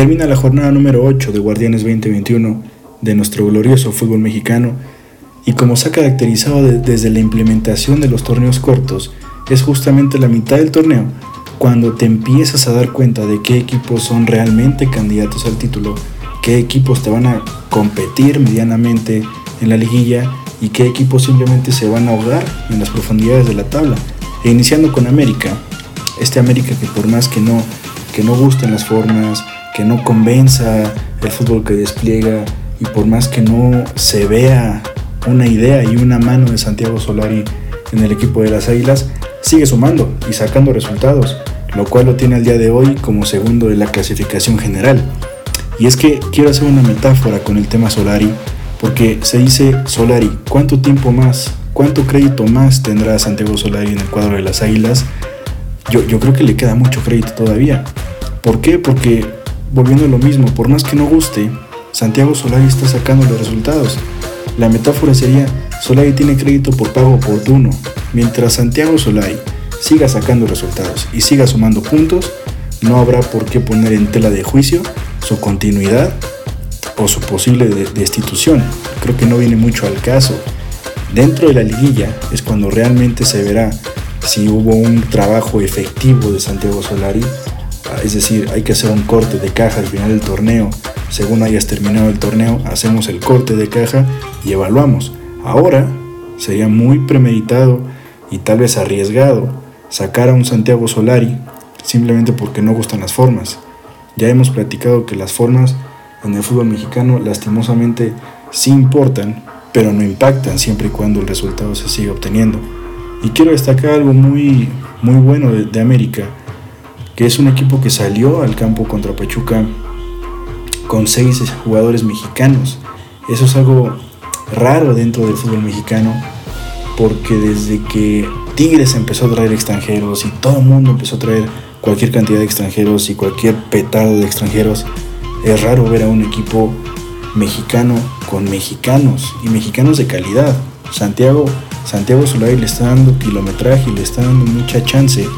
Termina la jornada número 8 de Guardianes 2021 de nuestro glorioso fútbol mexicano y como se ha caracterizado desde la implementación de los torneos cortos, es justamente la mitad del torneo cuando te empiezas a dar cuenta de qué equipos son realmente candidatos al título, qué equipos te van a competir medianamente en la liguilla y qué equipos simplemente se van a ahogar en las profundidades de la tabla. E iniciando con América, este América que por más que no, que no gusten las formas, que no convenza el fútbol que despliega y por más que no se vea una idea y una mano de Santiago Solari en el equipo de las Águilas, sigue sumando y sacando resultados, lo cual lo tiene al día de hoy como segundo de la clasificación general. Y es que quiero hacer una metáfora con el tema Solari, porque se dice Solari, ¿cuánto tiempo más, cuánto crédito más tendrá Santiago Solari en el cuadro de las Águilas? Yo, yo creo que le queda mucho crédito todavía. ¿Por qué? Porque, volviendo a lo mismo, por más que no guste, Santiago Solari está sacando los resultados. La metáfora sería, Solari tiene crédito por pago oportuno, mientras Santiago Solari siga sacando resultados y siga sumando puntos, no habrá por qué poner en tela de juicio su continuidad o su posible destitución. Creo que no viene mucho al caso. Dentro de la liguilla es cuando realmente se verá si hubo un trabajo efectivo de Santiago Solari, es decir, hay que hacer un corte de caja al final del torneo. Según hayas terminado el torneo, hacemos el corte de caja y evaluamos. Ahora sería muy premeditado y tal vez arriesgado sacar a un Santiago Solari simplemente porque no gustan las formas. Ya hemos platicado que las formas en el fútbol mexicano lastimosamente sí importan, pero no impactan siempre y cuando el resultado se siga obteniendo. Y quiero destacar algo muy, muy bueno de, de América, que es un equipo que salió al campo contra Pachuca con seis jugadores mexicanos. Eso es algo raro dentro del fútbol mexicano, porque desde que Tigres empezó a traer extranjeros y todo el mundo empezó a traer cualquier cantidad de extranjeros y cualquier petardo de extranjeros, es raro ver a un equipo mexicano con mexicanos y mexicanos de calidad. Santiago, Santiago Solari le está dando kilometraje y le está dando mucha chance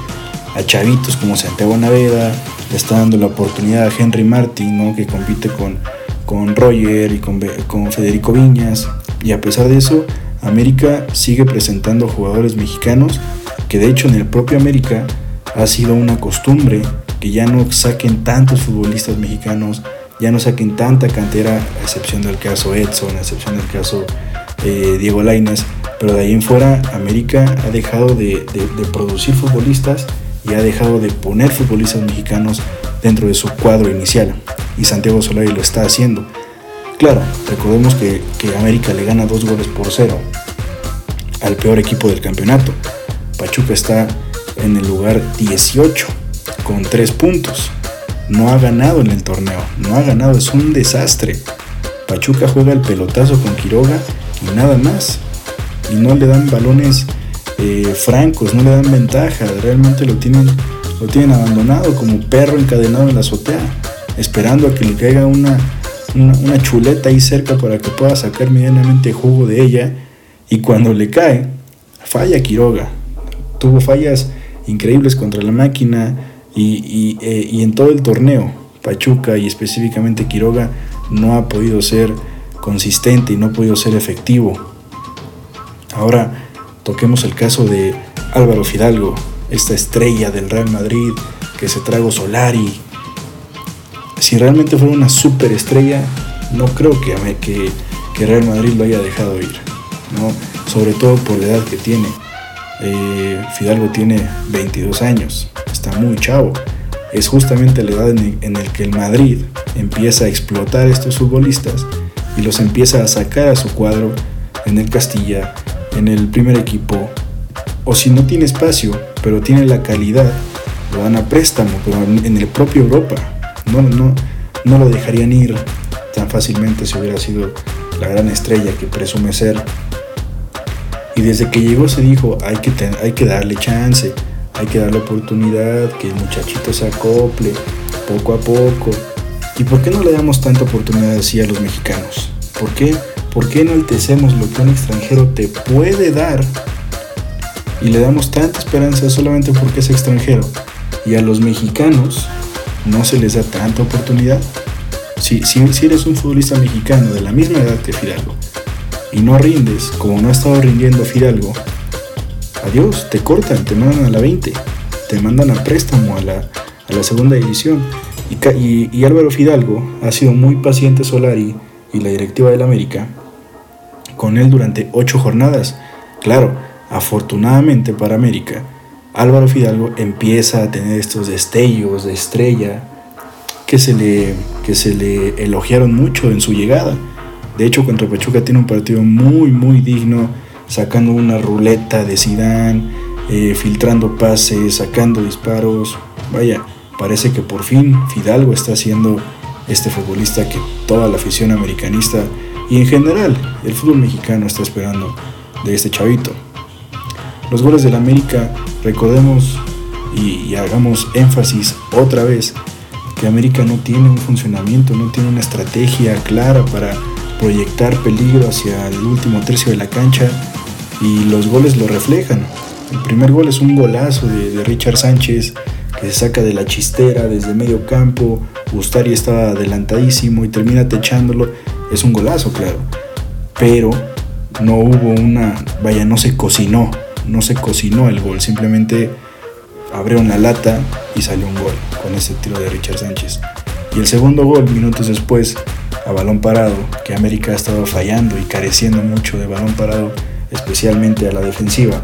a chavitos como Santiago Naveda, le está dando la oportunidad a Henry Martin, ¿no? que compite con, con Roger y con, Federico Viñas. Y a pesar de eso, América sigue presentando jugadores mexicanos que de hecho en el propio América ha sido una costumbre que ya no saquen tantos futbolistas mexicanos, ya no saquen tanta cantera, a excepción del caso Edson, a excepción del caso eh, Diego Lainez, pero de ahí en fuera América ha dejado de, producir futbolistas y ha dejado de poner futbolistas mexicanos dentro de su cuadro inicial. Y Santiago Solari lo está haciendo. Claro, recordemos que, que América le gana dos goles por cero al peor equipo del campeonato. Pachuca está en el lugar 18 con 3 puntos. No ha ganado en el torneo, no ha ganado, es un desastre. Pachuca juega el pelotazo con Quiroga y nada más. Y no le dan balones eh, francos, no le dan ventaja, realmente lo tienen, lo tienen abandonado como perro encadenado en la azotea, esperando a que le caiga una, una, chuleta ahí cerca para que pueda sacar medianamente jugo de ella. Y cuando le cae, falla Quiroga. Tuvo fallas increíbles contra la máquina y, eh, y, en todo el torneo. Pachuca y específicamente Quiroga no ha podido ser consistente y no ha podido ser efectivo. Ahora toquemos el caso de Álvaro Fidalgo, esta estrella del Real Madrid que se trago Solari. Si realmente fuera una superestrella, no creo que, que, Real Madrid lo haya dejado ir, ¿no? sobre todo por la edad que tiene. Eh, Fidalgo tiene 22 años, está muy chavo. Es justamente la edad en el, que el Madrid empieza a explotar a estos futbolistas y los empieza a sacar a su cuadro en el Castilla, en el primer equipo. O si no tiene espacio, pero tiene la calidad, lo dan a préstamo, pero en el propio Europa. No, no, no lo dejarían ir tan fácilmente si hubiera sido la gran estrella que presume ser y desde que llegó se dijo, hay que, hay que darle chance, hay que darle oportunidad, que el muchachito se acople poco a poco. ¿Y por qué no le damos tanta oportunidad así a los mexicanos? ¿Por qué? ¿Por qué enaltecemos lo que un extranjero te puede dar y le damos tanta esperanza solamente porque es extranjero? Y a los mexicanos no se les da tanta oportunidad. Si, si, eres un futbolista mexicano de la misma edad que Fidalgo y no rindes como no ha estado rindiendo Fidalgo, adiós, te cortan, te mandan a la 20, te mandan a préstamo a la, a la segunda división. Y, y, Álvaro Fidalgo ha sido muy paciente Solari y la directiva del América con él durante ocho jornadas. Claro, afortunadamente para América, Álvaro Fidalgo empieza a tener estos destellos de estrella que se le, que se le elogiaron mucho en su llegada. De hecho, contra Pachuca tiene un partido muy, muy digno, sacando una ruleta de Sidán, eh, filtrando pases, sacando disparos. Vaya, parece que por fin Fidalgo está siendo este futbolista que toda la afición americanista y en general el fútbol mexicano está esperando de este chavito. Los goles del América, recordemos y, hagamos énfasis otra vez que América no tiene un funcionamiento, no tiene una estrategia clara para proyectar peligro hacia el último tercio de la cancha y los goles lo reflejan. El primer gol es un golazo de, Richard Sánchez que se saca de la chistera desde medio campo, Gustari estaba adelantadísimo y termina techándolo, es un golazo, claro, pero no hubo una, vaya, no se cocinó, no se cocinó el gol, simplemente abrieron la lata y salió un gol con ese tiro de Richard Sánchez. Y el segundo gol, minutos después, a balón parado, que América ha estado fallando y careciendo mucho de balón parado, especialmente a la defensiva.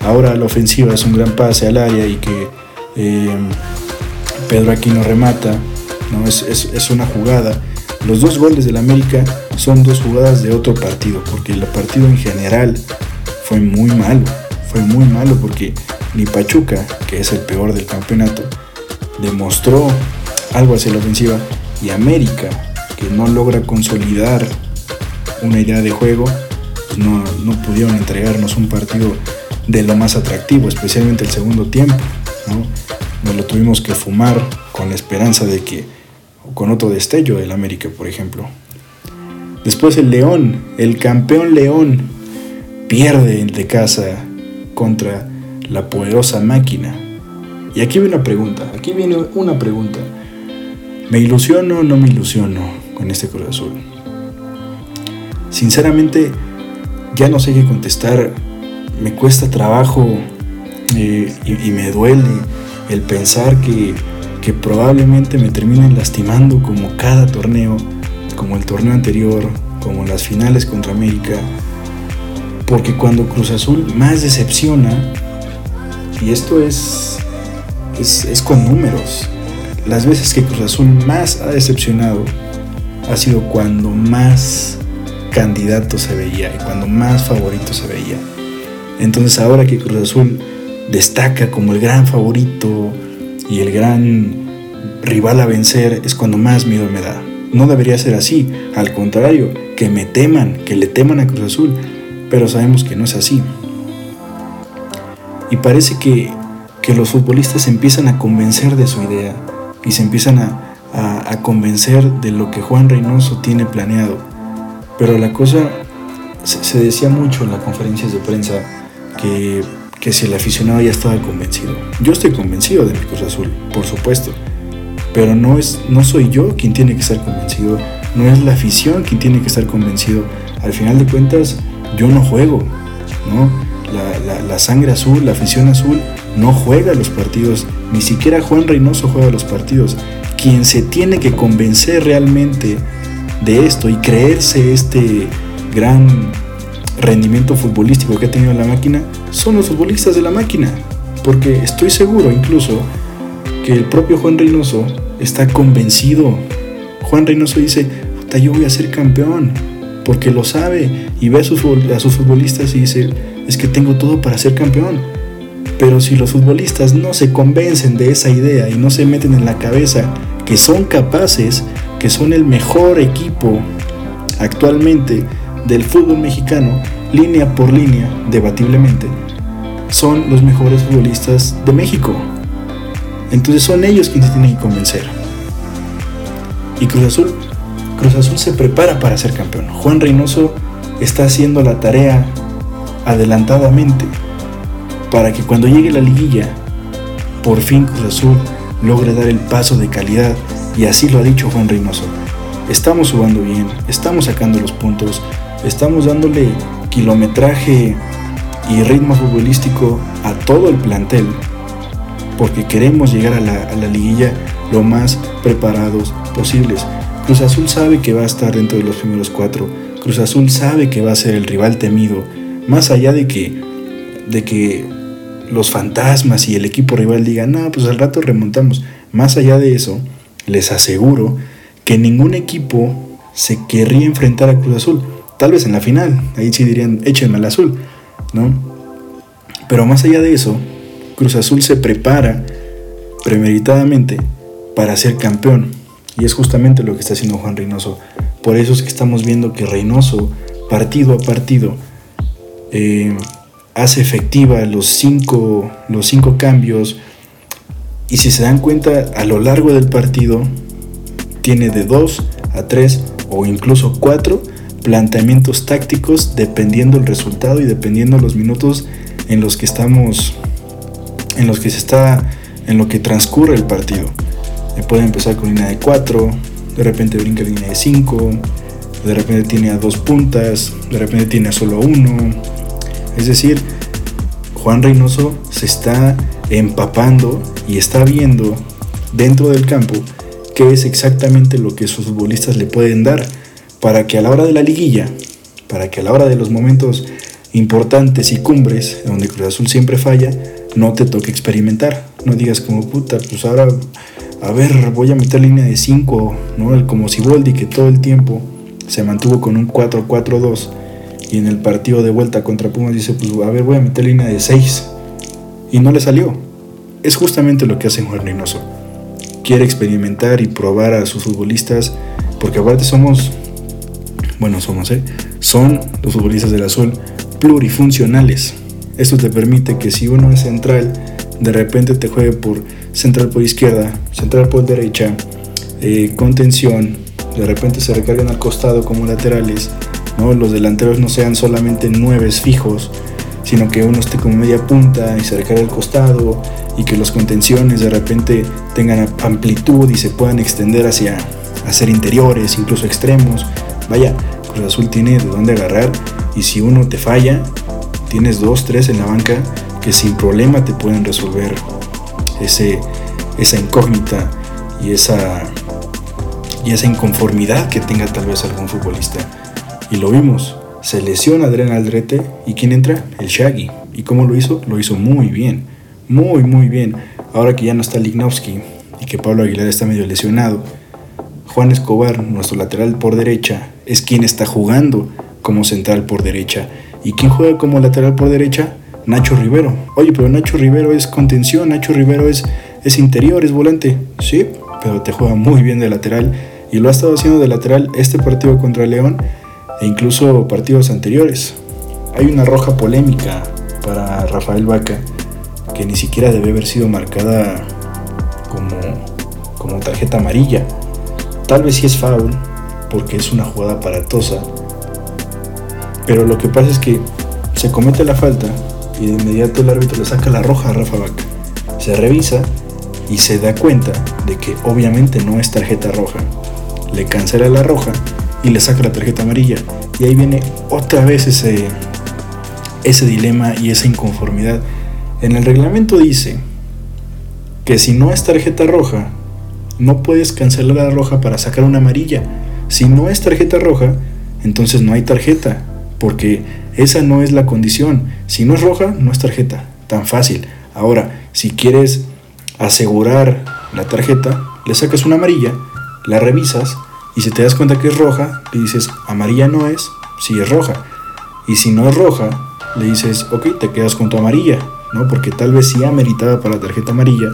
Ahora la ofensiva es un gran pase al área y que eh, Pedro Aquino remata, ¿no? Es, es, una jugada. Los dos goles del América son dos jugadas de otro partido, porque el partido en general fue muy malo fue muy malo porque ni Pachuca, que es el peor del campeonato, demostró algo hacia la ofensiva y América, que no logra consolidar una idea de juego, pues no, no, pudieron entregarnos un partido de lo más atractivo, especialmente el segundo tiempo. ¿No? Nos lo tuvimos que fumar con la esperanza de que, con otro destello del América, por ejemplo. Después el León, el campeón León, pierde de casa contra la poderosa máquina. Y aquí viene una pregunta, aquí viene una pregunta. ¿Me ilusiono o no me ilusiono con este Cruz Azul? Sinceramente, ya no sé qué contestar. Me cuesta trabajo y, me duele el pensar que, que probablemente me terminen lastimando como cada torneo, como el torneo anterior, como las finales contra América, porque cuando Cruz Azul más decepciona, y esto es, es, con números, las veces que Cruz Azul más ha decepcionado ha sido cuando más candidato se veía y cuando más favorito se veía. Entonces ahora que Cruz Azul destaca como el gran favorito y el gran rival a vencer es cuando más miedo me da. No debería ser así, al contrario, que me teman, que le teman a Cruz Azul, pero sabemos que no es así. Y parece que, los futbolistas se empiezan a convencer de su idea y se empiezan a, convencer de lo que Juan Reynoso tiene planeado. Pero la cosa se, decía mucho en las conferencias de prensa que, que, si el aficionado ya estaba convencido. Yo estoy convencido de mi Cruz Azul, por supuesto. Pero no, es, no soy yo quien tiene que estar convencido, no es la afición quien tiene que estar convencido. Al final de cuentas, yo no juego, ¿no? La, sangre azul, la afición azul, no juega los partidos, ni siquiera Juan Reynoso juega los partidos. Quien se tiene que convencer realmente de esto y creerse este gran rendimiento futbolístico que ha tenido la máquina son los futbolistas de la máquina. Porque estoy seguro incluso que el propio Juan Reynoso está convencido. Juan Reynoso dice, yo voy a ser campeón porque lo sabe y ve a sus, a sus futbolistas y dice, es que tengo todo para ser campeón. Pero si los futbolistas no se convencen de esa idea y no se meten en la cabeza que son capaces, que son el mejor equipo actualmente del fútbol mexicano, línea por línea, debatiblemente, son los mejores futbolistas de México. Entonces son ellos quienes tienen que convencer. Y Cruz Azul Cruz Azul se prepara para ser campeón. Juan Reynoso está haciendo la tarea adelantadamente para que cuando llegue la liguilla, por fin Cruz Azul logre dar el paso de calidad y así lo ha dicho Juan Reynoso. Estamos jugando bien, estamos sacando los puntos, estamos dándole kilometraje y ritmo futbolístico a todo el plantel porque queremos llegar a la, a la liguilla lo más preparados posibles. Cruz Azul sabe que va a estar dentro de los primeros cuatro. Cruz Azul sabe que va a ser el rival temido. Más allá de que, de que los fantasmas y el equipo rival digan, no, pues al rato remontamos. Más allá de eso, les aseguro que ningún equipo se querría enfrentar a Cruz Azul. Tal vez en la final, ahí sí dirían, échenme al azul, ¿no? Pero más allá de eso, Cruz Azul se prepara premeditadamente para ser campeón. Y es justamente lo que está haciendo Juan Reynoso. Por eso es que estamos viendo que Reynoso, partido a partido, eh, hace efectiva los cinco, los cinco cambios. Y si se dan cuenta, a lo largo del partido, tiene de dos a tres o incluso cuatro planteamientos tácticos dependiendo el resultado y dependiendo los minutos en los que estamos, en los que se está, en lo que transcurre el partido puede empezar con línea de 4, de repente brinca línea de 5, de repente tiene a dos puntas, de repente tiene a solo uno. Es decir, Juan Reynoso se está empapando y está viendo dentro del campo qué es exactamente lo que sus futbolistas le pueden dar para que a la hora de la liguilla, para que a la hora de los momentos importantes y cumbres, donde Cruz Azul siempre falla, no te toque experimentar. No digas como puta, pues ahora a ver, voy a meter línea de 5, ¿no? Como Siboldi que todo el tiempo se mantuvo con un 4-4-2 y en el partido de vuelta contra Pumas dice, pues a ver, voy a meter línea de 6 y no le salió. Es justamente lo que hace Juan Reynoso. Quiere experimentar y probar a sus futbolistas porque aparte somos, bueno, somos, ¿eh? Son los futbolistas del azul plurifuncionales. Esto te permite que si uno es central, de repente te juegue por central por izquierda, central por derecha, eh, contención, de repente se recargan al costado como laterales, ¿no? los delanteros no sean solamente nueves fijos, sino que uno esté como media punta y se recargue al costado y que los contenciones de repente tengan amplitud y se puedan extender hacia hacer interiores, incluso extremos. Vaya, Cruz Azul tiene de dónde agarrar y si uno te falla, tienes dos, tres en la banca que sin problema te pueden resolver ese, esa incógnita y esa, y esa inconformidad que tenga tal vez algún futbolista. Y lo vimos, se lesiona Adrián Aldrete y ¿quién entra? El Shaggy. ¿Y cómo lo hizo? Lo hizo muy bien, muy muy bien. Ahora que ya no está Lignowski y que Pablo Aguilar está medio lesionado, Juan Escobar, nuestro lateral por derecha, es quien está jugando como central por derecha. ¿Y quién juega como lateral por derecha? Nacho Rivero. Oye, pero Nacho Rivero es contención, Nacho Rivero es, es interior, es volante. Sí, pero te juega muy bien de lateral y lo ha estado haciendo de lateral este partido contra León e incluso partidos anteriores. Hay una roja polémica para Rafael Vaca que ni siquiera debe haber sido marcada como, como tarjeta amarilla. Tal vez sí es foul porque es una jugada aparatosa. Pero lo que pasa es que se comete la falta y de inmediato el árbitro le saca la roja a Rafa Vaca. Se revisa y se da cuenta de que obviamente no es tarjeta roja. Le cancela la roja y le saca la tarjeta amarilla. Y ahí viene otra vez ese, ese dilema y esa inconformidad. En el reglamento dice que si no es tarjeta roja, no puedes cancelar la roja para sacar una amarilla. Si no es tarjeta roja, entonces no hay tarjeta, porque esa no es la condición. Si no es roja, no es tarjeta. Tan fácil. Ahora, si quieres asegurar la tarjeta, le sacas una amarilla, la revisas y si te das cuenta que es roja, le dices amarilla no es, si es roja. Y si no es roja, le dices, ok, te quedas con tu amarilla, ¿no? Porque tal vez sí ameritaba para la tarjeta amarilla,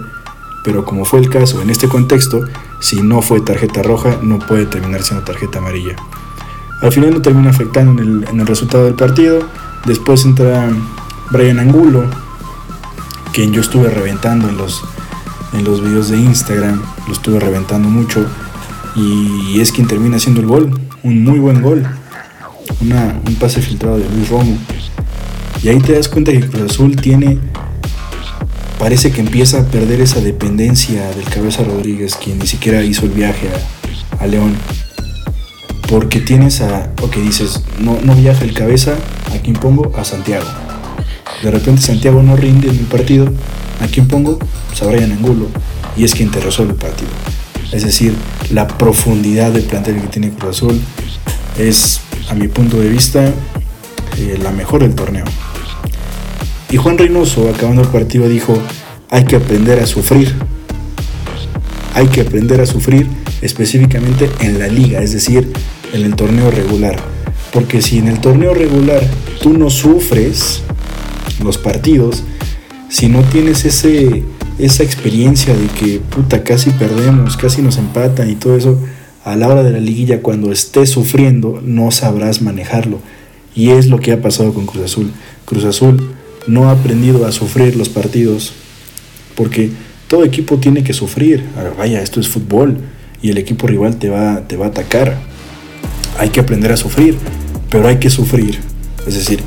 pero como fue el caso en este contexto, si no fue tarjeta roja, no puede terminar siendo tarjeta amarilla. Al final no termina afectando en el, resultado del partido. Después entra Brian Angulo, quien yo estuve reventando en los, en los videos de Instagram, lo estuve reventando mucho. Y es quien termina haciendo el gol, un muy buen gol. un pase filtrado de Luis Romo. Y ahí te das cuenta que Cruz Azul tiene parece que empieza a perder esa dependencia del Cabeza Rodríguez, quien ni siquiera hizo el viaje a, León. Porque tienes a, o que dices, no, no viaja el Cabeza, ¿a quién pongo? A Santiago. De repente Santiago no rinde en el partido, ¿a quién pongo? Pues a Brian Angulo, y es quien te resuelve el partido. Es decir, la profundidad del plantel que tiene Cruz Azul es, a mi punto de vista, eh, la mejor del torneo. Y Juan Reynoso, acabando el partido, dijo, hay que aprender a sufrir. Hay que aprender a sufrir específicamente en la liga, es decir, en el torneo regular. Porque si en el torneo regular tú no sufres los partidos, si no tienes ese, esa experiencia de que puta casi perdemos, casi nos empatan y todo eso, a la hora de la liguilla cuando estés sufriendo no sabrás manejarlo. Y es lo que ha pasado con Cruz Azul. Cruz Azul no ha aprendido a sufrir los partidos, porque todo equipo tiene que sufrir. vaya, esto es fútbol y el equipo rival te va, te va a atacar. Hay que aprender a sufrir, pero hay que sufrir. Es decir,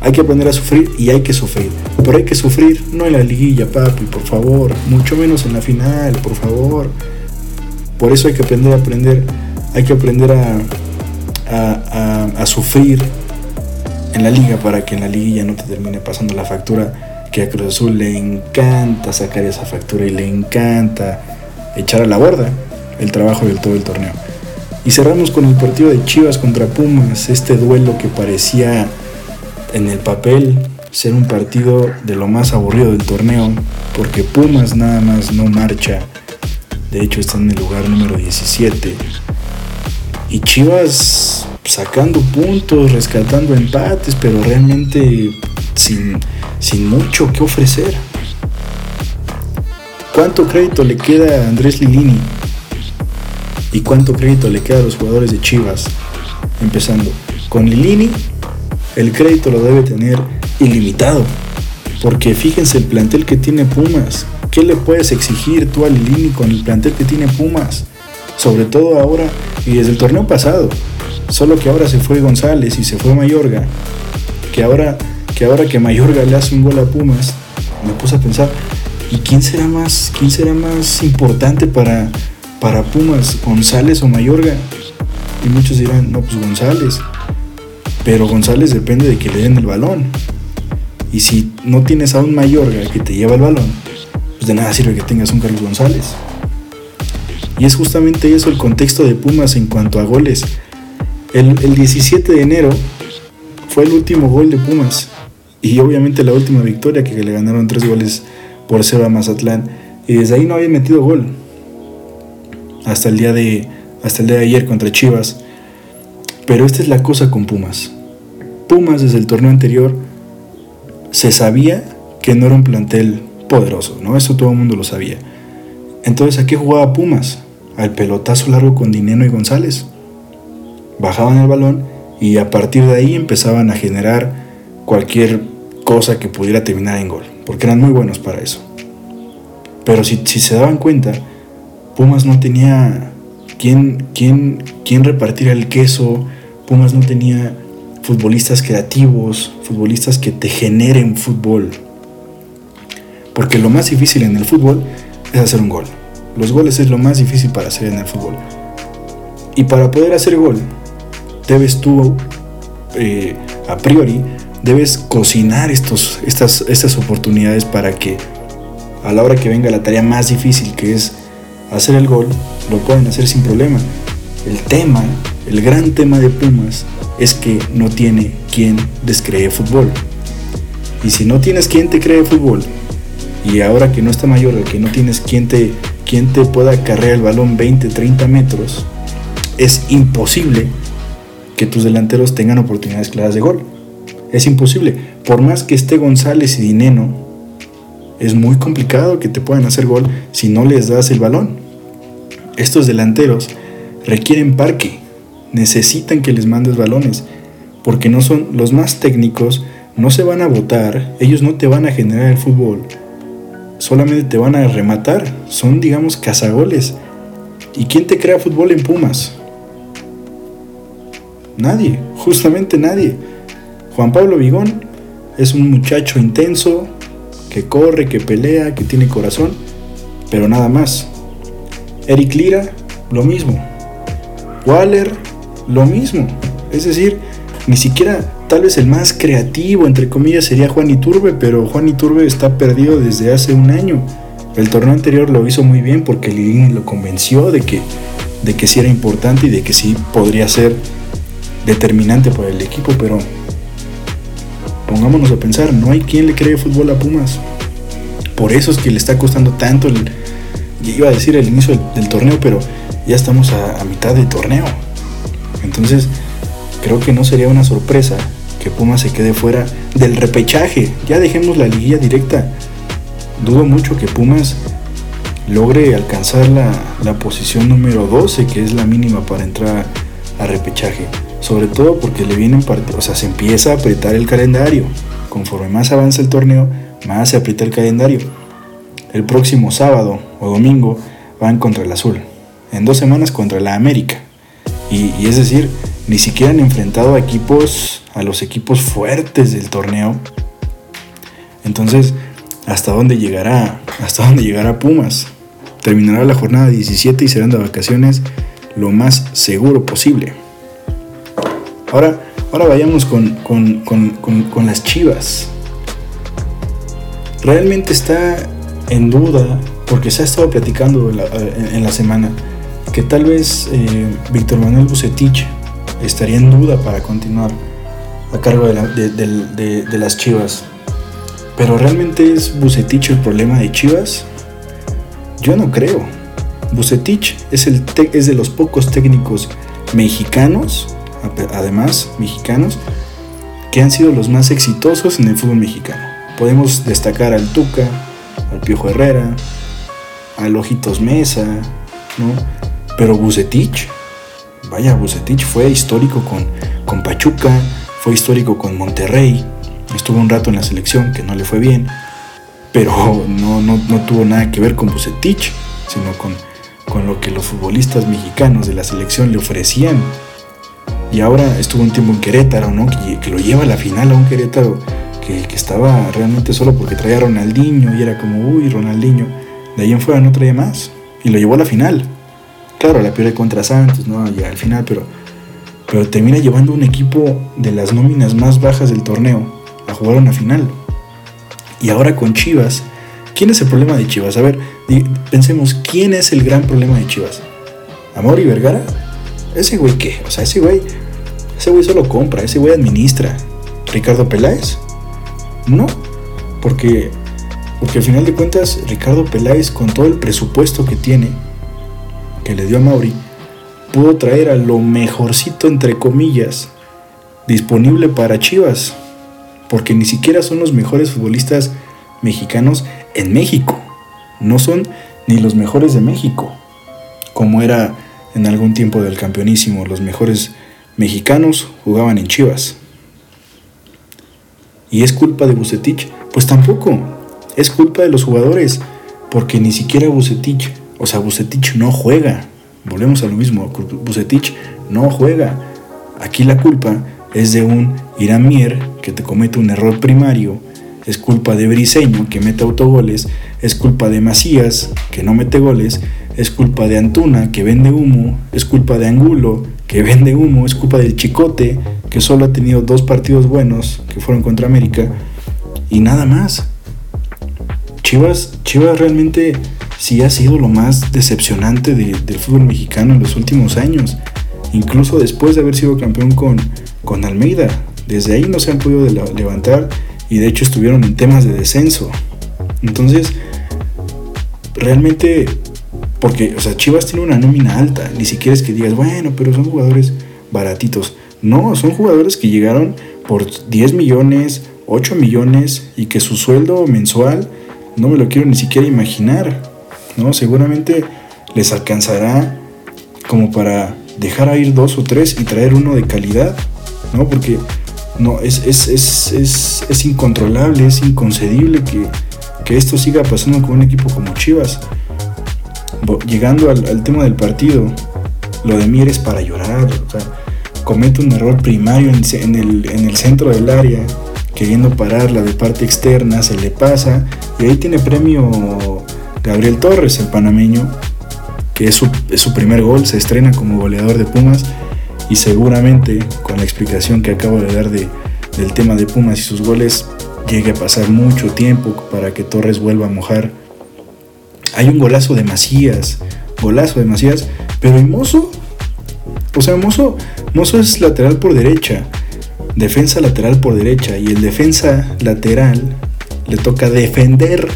hay que aprender a sufrir y hay que sufrir. Pero hay que sufrir no en la liguilla, papi, por favor. Mucho menos en la final, por favor. Por eso hay que aprender a aprender. Hay que aprender a, a, a sufrir en la liga para que en la liguilla no te termine pasando la factura que a Cruz Azul le encanta sacar esa factura y le encanta echar a la borda el trabajo del todo el torneo. Y cerramos con el partido de Chivas contra Pumas, este duelo que parecía en el papel ser un partido de lo más aburrido del torneo, porque Pumas nada más no marcha, de hecho está en el lugar número 17. Y Chivas sacando puntos, rescatando empates, pero realmente sin, sin mucho que ofrecer. ¿Cuánto crédito le queda a Andrés Lilini? ¿Y cuánto crédito le queda a los jugadores de Chivas? Empezando, con Lilini el crédito lo debe tener ilimitado. Porque fíjense el plantel que tiene Pumas. ¿Qué le puedes exigir tú a Lilini con el plantel que tiene Pumas? Sobre todo ahora y desde el torneo pasado. Solo que ahora se fue González y se fue Mayorga. Que ahora que, ahora que Mayorga le hace un gol a Pumas, me puse a pensar, ¿y quién será más, quién será más importante para, para Pumas, González o Mayorga? Y muchos dirán, no, pues González. Pero González depende de que le den el balón. Y si no tienes a un Mayorga que te lleva el balón, pues de nada sirve que tengas un Carlos González. Y es justamente eso el contexto de Pumas en cuanto a goles. El, 17 de enero fue el último gol de Pumas. Y obviamente la última victoria que le ganaron tres goles por cero a Mazatlán. Y desde ahí no había metido gol. Hasta el día de hasta el día de ayer contra Chivas. Pero esta es la cosa con Pumas. Pumas desde el torneo anterior se sabía que no era un plantel poderoso no eso todo el mundo lo sabía. Entonces a qué jugaba Pumas al pelotazo largo con Dineno y González bajaban el balón y a partir de ahí empezaban a generar cualquier cosa que pudiera terminar en gol, porque eran muy buenos para eso. Pero si, se daban cuenta, Pumas no tenía quien, quién, quién repartir el queso, Pumas no tenía futbolistas creativos, futbolistas que te generen fútbol. Porque lo más difícil en el fútbol es hacer un gol. Los goles es lo más difícil para hacer en el fútbol. Y para poder hacer gol, debes tú, eh, a priori, debes cocinar estos, estas, estas oportunidades para que a la hora que venga la tarea más difícil, que es hacer el gol, lo puedan hacer sin problema. El tema, el gran tema de Pumas, es que no tiene quien les cree fútbol. Y si no tienes quien te cree fútbol, y ahora que no está mayor, que no tienes quien te, quien te pueda cargar el balón 20, 30 metros, es imposible que tus delanteros tengan oportunidades claras de gol. Es imposible. Por más que esté González y Dineno, es muy complicado que te puedan hacer gol si no les das el balón. Estos delanteros requieren parque, necesitan que les mandes balones, porque no son los más técnicos, no se van a votar, ellos no te van a generar el fútbol, solamente te van a rematar, son digamos cazagoles. ¿Y quién te crea fútbol en Pumas? Nadie, justamente nadie. Juan Pablo Vigón es un muchacho intenso que corre, que pelea, que tiene corazón, pero nada más. Eric Lira, lo mismo. Waller, lo mismo. Es decir, ni siquiera tal vez el más creativo, entre comillas, sería Juan Iturbe, pero Juan Iturbe está perdido desde hace un año. El torneo anterior lo hizo muy bien porque Lilín lo convenció de que, de que sí era importante y de que sí podría ser determinante para el equipo, pero pongámonos a pensar, no hay quien le cree fútbol a Pumas. Por eso es que le está costando tanto el, iba a decir el inicio del, torneo, pero ya estamos a, a mitad del torneo. Entonces, creo que no sería una sorpresa que Pumas se quede fuera del repechaje. Ya dejemos la liguilla directa. Dudo mucho que Pumas logre alcanzar la, la posición número 12, que es la mínima para entrar a repechaje. Sobre todo porque le vienen o sea, se empieza a apretar el calendario. Conforme más avanza el torneo, más se aprieta el calendario. El próximo sábado o domingo van contra el Azul. En dos semanas contra la América. Y, y es decir, ni siquiera han enfrentado a equipos, a los equipos fuertes del torneo. Entonces, ¿hasta dónde llegará? ¿Hasta dónde llegará Pumas? Terminará la jornada 17 y serán de vacaciones lo más seguro posible. Ahora, ahora vayamos con, las chivas. Realmente está en duda, porque se ha estado platicando en la, semana, que tal vez eh, Víctor Manuel Bucetich estaría en duda para continuar a cargo de, de, las chivas. Pero realmente es Bucetich el problema de Chivas? Yo no creo. Bucetich es, el es de los pocos técnicos mexicanos además mexicanos, que han sido los más exitosos en el fútbol mexicano. Podemos destacar al Tuca, al Piojo Herrera, al Ojitos Mesa, ¿no? Pero Bucetich, vaya, Bucetich fue histórico con, con Pachuca, fue histórico con Monterrey, estuvo un rato en la selección que no le fue bien, pero no, no, no tuvo nada que ver con Bucetich, sino con, con lo que los futbolistas mexicanos de la selección le ofrecían y ahora estuvo un tiempo en Querétaro, ¿no? Que, lo lleva a la final a un Querétaro que, estaba realmente solo porque traía Ronaldinho y era como, uy, Ronaldinho. De ahí en fuera no traía más. Y lo llevó a la final. Claro, la pierde contra Santos, ¿no? Ya al final, pero, pero termina llevando un equipo de las nóminas más bajas del torneo a jugar una final. Y ahora con Chivas, ¿quién es el problema de Chivas? A ver, pensemos, ¿quién es el gran problema de Chivas? ¿Amor y Vergara? ¿Ese güey qué? O sea, ese güey ese güey solo compra, ese güey administra. ¿Ricardo Peláez? No, porque, porque al final de cuentas Ricardo Peláez con todo el presupuesto que tiene, que le dio a Mauri, pudo traer a lo mejorcito entre comillas disponible para Chivas, porque ni siquiera son los mejores futbolistas mexicanos en México, no son ni los mejores de México, como era en algún tiempo del campeonísimo, los mejores mexicanos jugaban en Chivas. ¿Y es culpa de Bucetich? Pues tampoco. Es culpa de los jugadores. Porque ni siquiera Bucetich, o sea, Bucetich no juega. Volvemos a lo mismo. Bucetich no juega. Aquí la culpa es de un Iramier que te comete un error primario. Es culpa de Briseño que mete autogoles. Es culpa de Macías que no mete goles. Es culpa de Antuna que vende humo. Es culpa de Angulo que vende humo, es culpa del Chicote, que solo ha tenido dos partidos buenos, que fueron contra América, y nada más. Chivas, Chivas realmente sí ha sido lo más decepcionante del fútbol mexicano en los últimos años, incluso después de haber sido campeón con, con Almeida. Desde ahí no se han podido levantar y de hecho estuvieron en temas de descenso. Entonces, realmente porque, o sea, Chivas tiene una nómina alta. Ni siquiera es que digas, bueno, pero son jugadores baratitos. No, son jugadores que llegaron por 10 millones, 8 millones y que su sueldo mensual no me lo quiero ni siquiera imaginar. ¿no? Seguramente les alcanzará como para dejar a ir dos o tres y traer uno de calidad, ¿no? Porque no, es, es, es, es incontrolable, es inconcebible que, que, esto siga pasando con un equipo como Chivas llegando al, tema del partido, lo de Mier es para llorar. comete un error primario en, el, centro del área queriendo pararla de parte externa, se le pasa y ahí tiene premio Gabriel Torres, el panameño, que es su, primer gol, se estrena como goleador de Pumas y seguramente con la explicación que acabo de dar de, del tema de Pumas y sus goles llegue a pasar mucho tiempo para que Torres vuelva a mojar. Hay un golazo de Macías, golazo de Macías, pero el Mozo, o sea, Mozo, Mozo es lateral por derecha, defensa lateral por derecha y el defensa lateral le toca defender,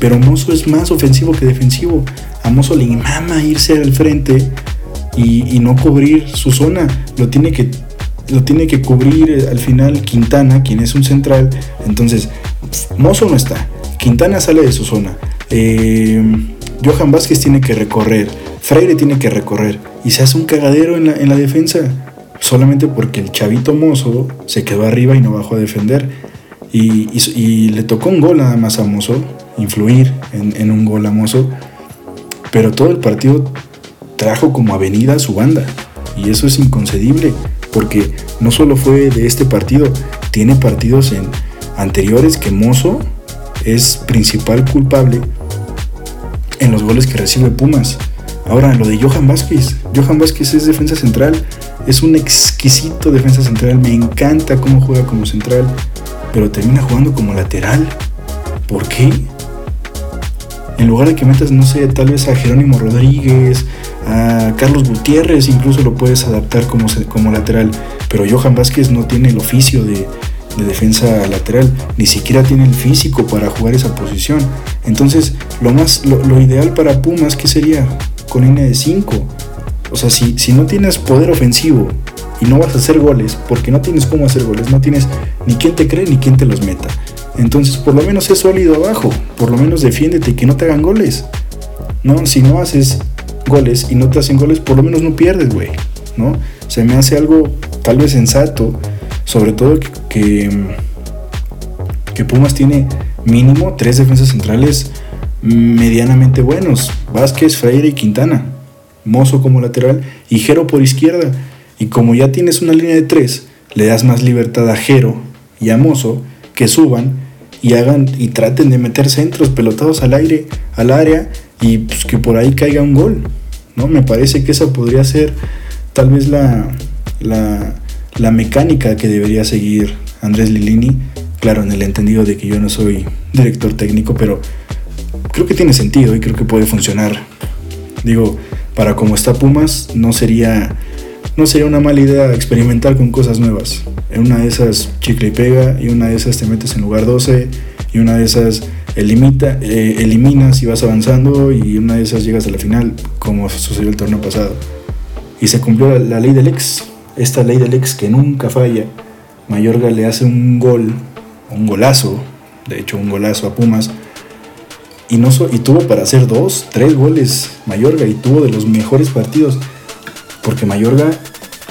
pero Mozo es más ofensivo que defensivo. A Mozo le mama irse al frente y, no cubrir su zona, lo tiene que lo tiene que cubrir eh, al final Quintana, quien es un central. Entonces, Mozo no está. Quintana sale de su zona. Eh, Johan Vázquez tiene que recorrer. Freire tiene que recorrer. Y se hace un cagadero en la, defensa. Solamente porque el chavito Mozo se quedó arriba y no bajó a defender. Y, le tocó un gol nada más a Mozo. Influir en, un gol a Mozo. Pero todo el partido trajo como avenida a su banda. Y eso es inconcebible porque no solo fue de este partido, tiene partidos en anteriores que Mozo es principal culpable en los goles que recibe Pumas. Ahora, lo de Johan Vázquez. Johan Vázquez es defensa central, es un exquisito defensa central, me encanta cómo juega como central, pero termina jugando como lateral. ¿Por qué? En lugar de que metas, no sé, tal vez a Jerónimo Rodríguez, a Carlos Gutiérrez incluso lo puedes adaptar como, como lateral, pero Johan Vázquez no tiene el oficio de, defensa lateral, ni siquiera tiene el físico para jugar esa posición. Entonces, lo, más, lo, ideal para Pumas, que sería? Con línea de 5. O sea, si, si no tienes poder ofensivo y no vas a hacer goles, porque no tienes cómo hacer goles, no tienes ni quien te cree ni quien te los meta. Entonces, por lo menos es sólido abajo, por lo menos defiéndete y que no te hagan goles. No, si no haces goles y no te hacen goles, por lo menos no pierdes, güey, ¿no? Se me hace algo tal vez sensato, sobre todo que, que, Pumas tiene mínimo tres defensas centrales medianamente buenos, Vázquez, Freire y Quintana, Mozo como lateral y Jero por izquierda. Y como ya tienes una línea de tres, le das más libertad a Jero y a Mozo que suban y hagan y traten de meter centros pelotados al aire, al área y pues, que por ahí caiga un gol. ¿no? Me parece que esa podría ser tal vez la, la, mecánica que debería seguir Andrés Lilini. Claro, en el entendido de que yo no soy director técnico, pero creo que tiene sentido y creo que puede funcionar. Digo, para como está Pumas, no sería, no sería una mala idea experimentar con cosas nuevas. En una de esas chicle y pega, y una de esas te metes en lugar 12, y una de esas elimita, eh, eliminas y vas avanzando y una de esas llegas a la final, como sucedió el torneo pasado. Y se cumplió la, ley del ex, esta ley del ex que nunca falla. Mayorga le hace un gol, un golazo, de hecho un golazo a Pumas, y, no y tuvo para hacer dos, tres goles Mayorga y tuvo de los mejores partidos, porque Mayorga,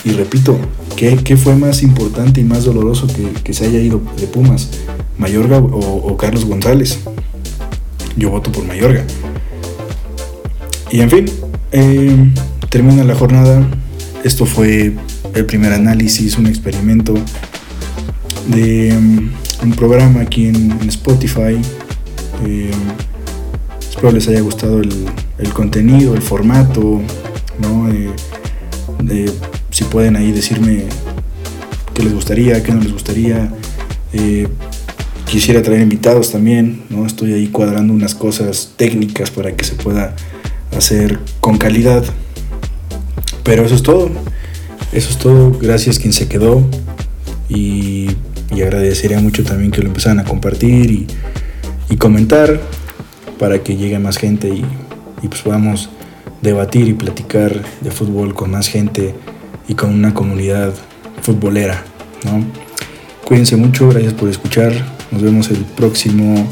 y repito, ¿qué, qué fue más importante y más doloroso que, que se haya ido de Pumas? Mayorga o, Carlos González. Yo voto por Mayorga. Y en fin, eh, termina la jornada. Esto fue el primer análisis, un experimento de um, un programa aquí en, Spotify. Eh, espero les haya gustado el, contenido, el formato, ¿no? si pueden ahí decirme qué les gustaría, qué no les gustaría. Eh, Quisiera traer invitados también, ¿no? Estoy ahí cuadrando unas cosas técnicas para que se pueda hacer con calidad. Pero eso es todo. Eso es todo. Gracias quien se quedó. Y, agradecería mucho también que lo empezaran a compartir y, comentar para que llegue más gente y, pues podamos debatir y platicar de fútbol con más gente y con una comunidad futbolera. ¿no? Cuídense mucho, gracias por escuchar. Nos vemos el próximo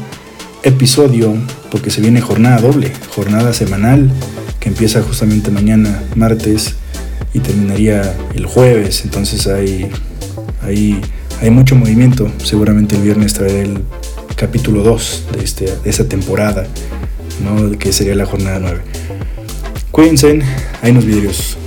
episodio porque se viene jornada doble, jornada semanal que empieza justamente mañana, martes, y terminaría el jueves. Entonces hay, hay, hay mucho movimiento. Seguramente el viernes traeré el capítulo 2 de, este, de esta temporada, ¿no? que sería la jornada 9. Cuídense, hay unos vidrios.